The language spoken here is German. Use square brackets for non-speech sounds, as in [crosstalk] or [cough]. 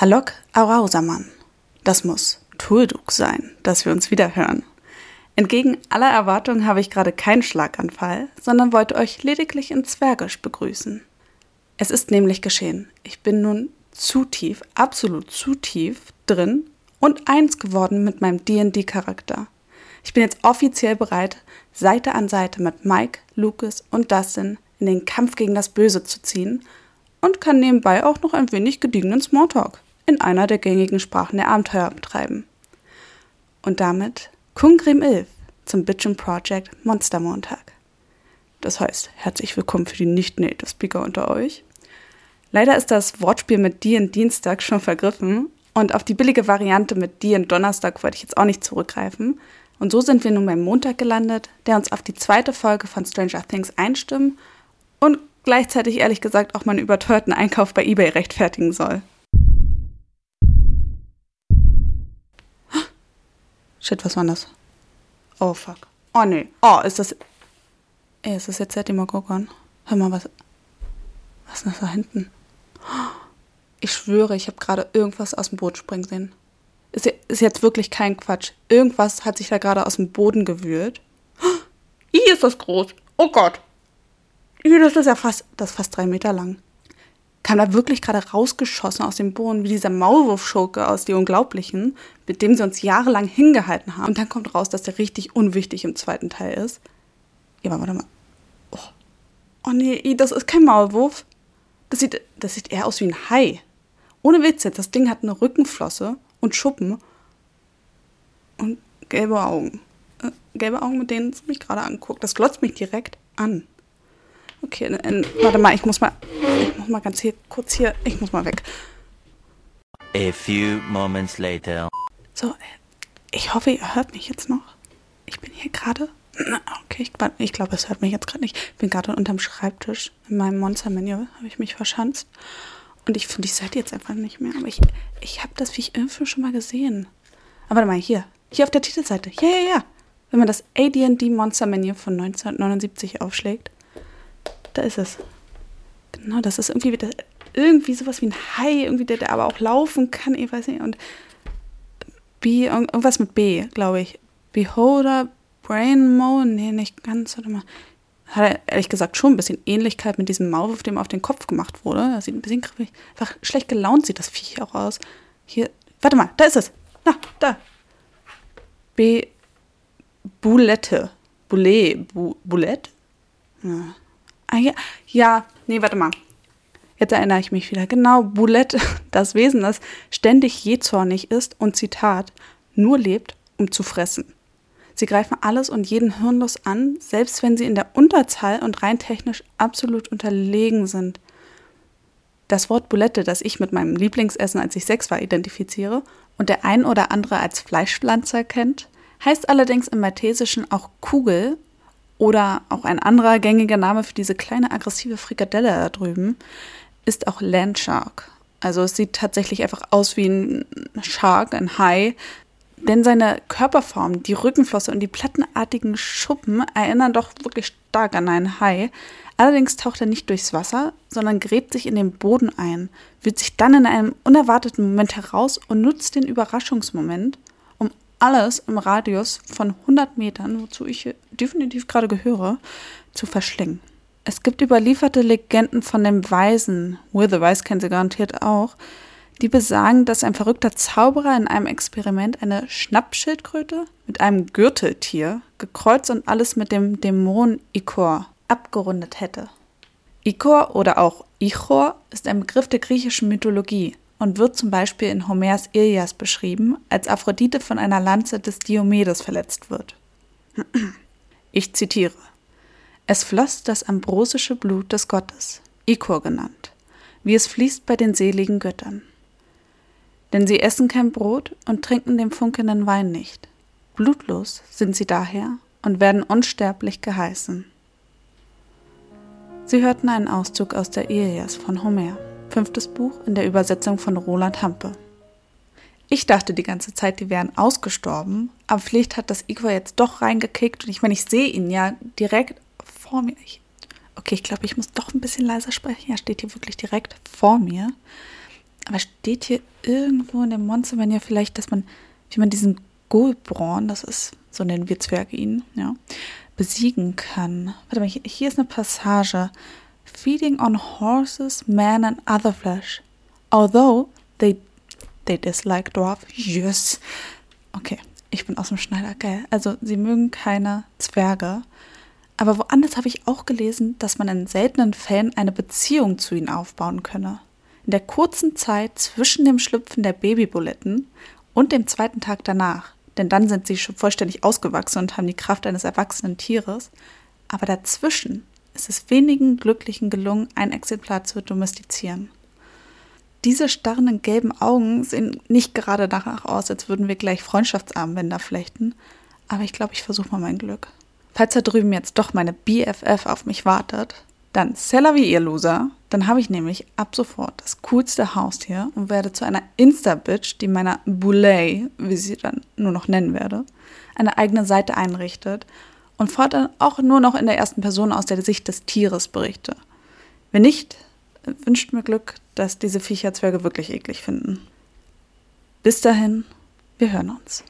Halok Arausamann. Das muss Tulduk sein, dass wir uns wieder hören. Entgegen aller Erwartungen habe ich gerade keinen Schlaganfall, sondern wollte euch lediglich in Zwergisch begrüßen. Es ist nämlich geschehen. Ich bin nun zu tief, absolut zu tief drin und eins geworden mit meinem D&D-Charakter. Ich bin jetzt offiziell bereit, Seite an Seite mit Mike, Lucas und Dustin in den Kampf gegen das Böse zu ziehen und kann nebenbei auch noch ein wenig gediegenen Smalltalk in einer der gängigen Sprachen der Abenteuer betreiben. Und damit Kungrim Ilf zum Bitchin Project Monster Montag. Das heißt, herzlich willkommen für die nicht-Native Speaker unter euch. Leider ist das Wortspiel mit die und Dienstag schon vergriffen und auf die billige Variante mit die und Donnerstag wollte ich jetzt auch nicht zurückgreifen. Und so sind wir nun beim Montag gelandet, der uns auf die zweite Folge von Stranger Things einstimmen und gleichzeitig ehrlich gesagt auch meinen überteuerten Einkauf bei eBay rechtfertigen soll. Shit, was war das? Oh fuck. Oh nee. Oh, ist das. Ey, ist das jetzt der Demogorgon? Hör mal, was. Was ist das da hinten? Ich schwöre, ich habe gerade irgendwas aus dem Boot springen sehen. Ist, ist jetzt wirklich kein Quatsch. Irgendwas hat sich da gerade aus dem Boden gewühlt. Ih, ist das groß. Oh Gott. Ih, das ist ja fast, das ist fast drei Meter lang. Kam da wirklich gerade rausgeschossen aus dem Boden, wie dieser Maulwurfschurke aus Die Unglaublichen, mit dem sie uns jahrelang hingehalten haben. Und dann kommt raus, dass der richtig unwichtig im zweiten Teil ist. Ja, warte mal. Oh, oh nee, das ist kein Maulwurf. Das sieht, das sieht eher aus wie ein Hai. Ohne Witz jetzt, das Ding hat eine Rückenflosse und Schuppen und gelbe Augen. Äh, gelbe Augen, mit denen es mich gerade anguckt. Das glotzt mich direkt an. Okay, äh, äh, warte mal, ich muss mal, ich muss mal ganz hier, kurz hier, ich muss mal weg. A few moments later. So, äh, ich hoffe, ihr hört mich jetzt noch. Ich bin hier gerade. Okay, ich, ich glaube, es hört mich jetzt gerade nicht. Ich bin gerade unterm Schreibtisch in meinem Monster-Menü, habe ich mich verschanzt. Und ich finde die Seite jetzt einfach nicht mehr. Aber ich, ich habe das wie ich irgendwo schon mal gesehen. Aber warte mal, hier. Hier auf der Titelseite. Ja, ja, ja. Wenn man das AD&D Monster Menü von 1979 aufschlägt, da ist es. Genau, das ist irgendwie wieder, irgendwie sowas wie ein Hai, irgendwie der, der aber auch laufen kann, ich weiß nicht. Und B, irgendwas mit B, glaube ich. Beholder, Brain Mo, nee, nicht ganz, warte mal hat ehrlich gesagt schon ein bisschen Ähnlichkeit mit diesem Maulwurf, dem auf den Kopf gemacht wurde. Das sieht ein bisschen griffig. Einfach schlecht gelaunt sieht das Viech auch aus. Hier, warte mal, da ist es. Na, da. B. Boulette. Boulet. Bu Boulette? Ja. Ah, ja. ja, nee, warte mal. Jetzt erinnere ich mich wieder. Genau, Boulette, [laughs] das Wesen, das ständig jähzornig ist und Zitat, nur lebt, um zu fressen. Sie greifen alles und jeden hirnlos an, selbst wenn sie in der Unterzahl und rein technisch absolut unterlegen sind. Das Wort Bulette, das ich mit meinem Lieblingsessen, als ich sechs war, identifiziere und der ein oder andere als Fleischpflanzer kennt, heißt allerdings im Maltesischen auch Kugel oder auch ein anderer gängiger Name für diese kleine aggressive Frikadelle da drüben ist auch Landshark. Also es sieht tatsächlich einfach aus wie ein Shark, ein Hai, denn seine Körperform, die Rückenflosse und die plattenartigen Schuppen erinnern doch wirklich stark an einen Hai. Allerdings taucht er nicht durchs Wasser, sondern gräbt sich in den Boden ein, wird sich dann in einem unerwarteten Moment heraus und nutzt den Überraschungsmoment, alles im Radius von 100 Metern, wozu ich definitiv gerade gehöre, zu verschlingen. Es gibt überlieferte Legenden von dem Weisen, Will the Wise kennen Sie garantiert auch, die besagen, dass ein verrückter Zauberer in einem Experiment eine Schnappschildkröte mit einem Gürteltier gekreuzt und alles mit dem Dämon Ikor abgerundet hätte. Ikor oder auch Ichor ist ein Begriff der griechischen Mythologie und wird zum Beispiel in Homers Ilias beschrieben, als Aphrodite von einer Lanze des Diomedes verletzt wird. Ich zitiere: Es floss das ambrosische Blut des Gottes, Ikor genannt, wie es fließt bei den seligen Göttern denn sie essen kein Brot und trinken den funkelnden Wein nicht. Blutlos sind sie daher und werden unsterblich geheißen. Sie hörten einen Auszug aus der Ilias von Homer, fünftes Buch in der Übersetzung von Roland Hampe. Ich dachte die ganze Zeit, die wären ausgestorben, aber vielleicht hat das Igor jetzt doch reingekickt und ich meine, ich sehe ihn ja direkt vor mir. Ich, okay, ich glaube, ich muss doch ein bisschen leiser sprechen. Er steht hier wirklich direkt vor mir. Aber steht hier irgendwo in dem Monster Manual vielleicht, dass man, wie man diesen Gulbron, das ist, so nennen wir Zwerge ihn, ja, besiegen kann? Warte mal, hier ist eine Passage. Feeding on horses, man and other flesh. Although they, they dislike dwarf. Yes. Okay, ich bin aus dem Schneider, geil. Also, sie mögen keine Zwerge. Aber woanders habe ich auch gelesen, dass man in seltenen Fällen eine Beziehung zu ihnen aufbauen könne. In der kurzen Zeit zwischen dem Schlüpfen der Babybuletten und dem zweiten Tag danach, denn dann sind sie schon vollständig ausgewachsen und haben die Kraft eines erwachsenen Tieres, aber dazwischen ist es wenigen Glücklichen gelungen, ein Exemplar zu domestizieren. Diese starrenden gelben Augen sehen nicht gerade danach aus, als würden wir gleich Freundschaftsarmbänder flechten, aber ich glaube, ich versuche mal mein Glück. Falls da drüben jetzt doch meine BFF auf mich wartet, dann Seller wie ihr Loser. Dann habe ich nämlich ab sofort das coolste Haustier und werde zu einer Insta-Bitch, die meiner Boulay, wie sie dann nur noch nennen werde, eine eigene Seite einrichtet und fortan auch nur noch in der ersten Person aus der Sicht des Tieres berichte. Wenn nicht, wünscht mir Glück, dass diese Viecherzwerge wirklich eklig finden. Bis dahin, wir hören uns.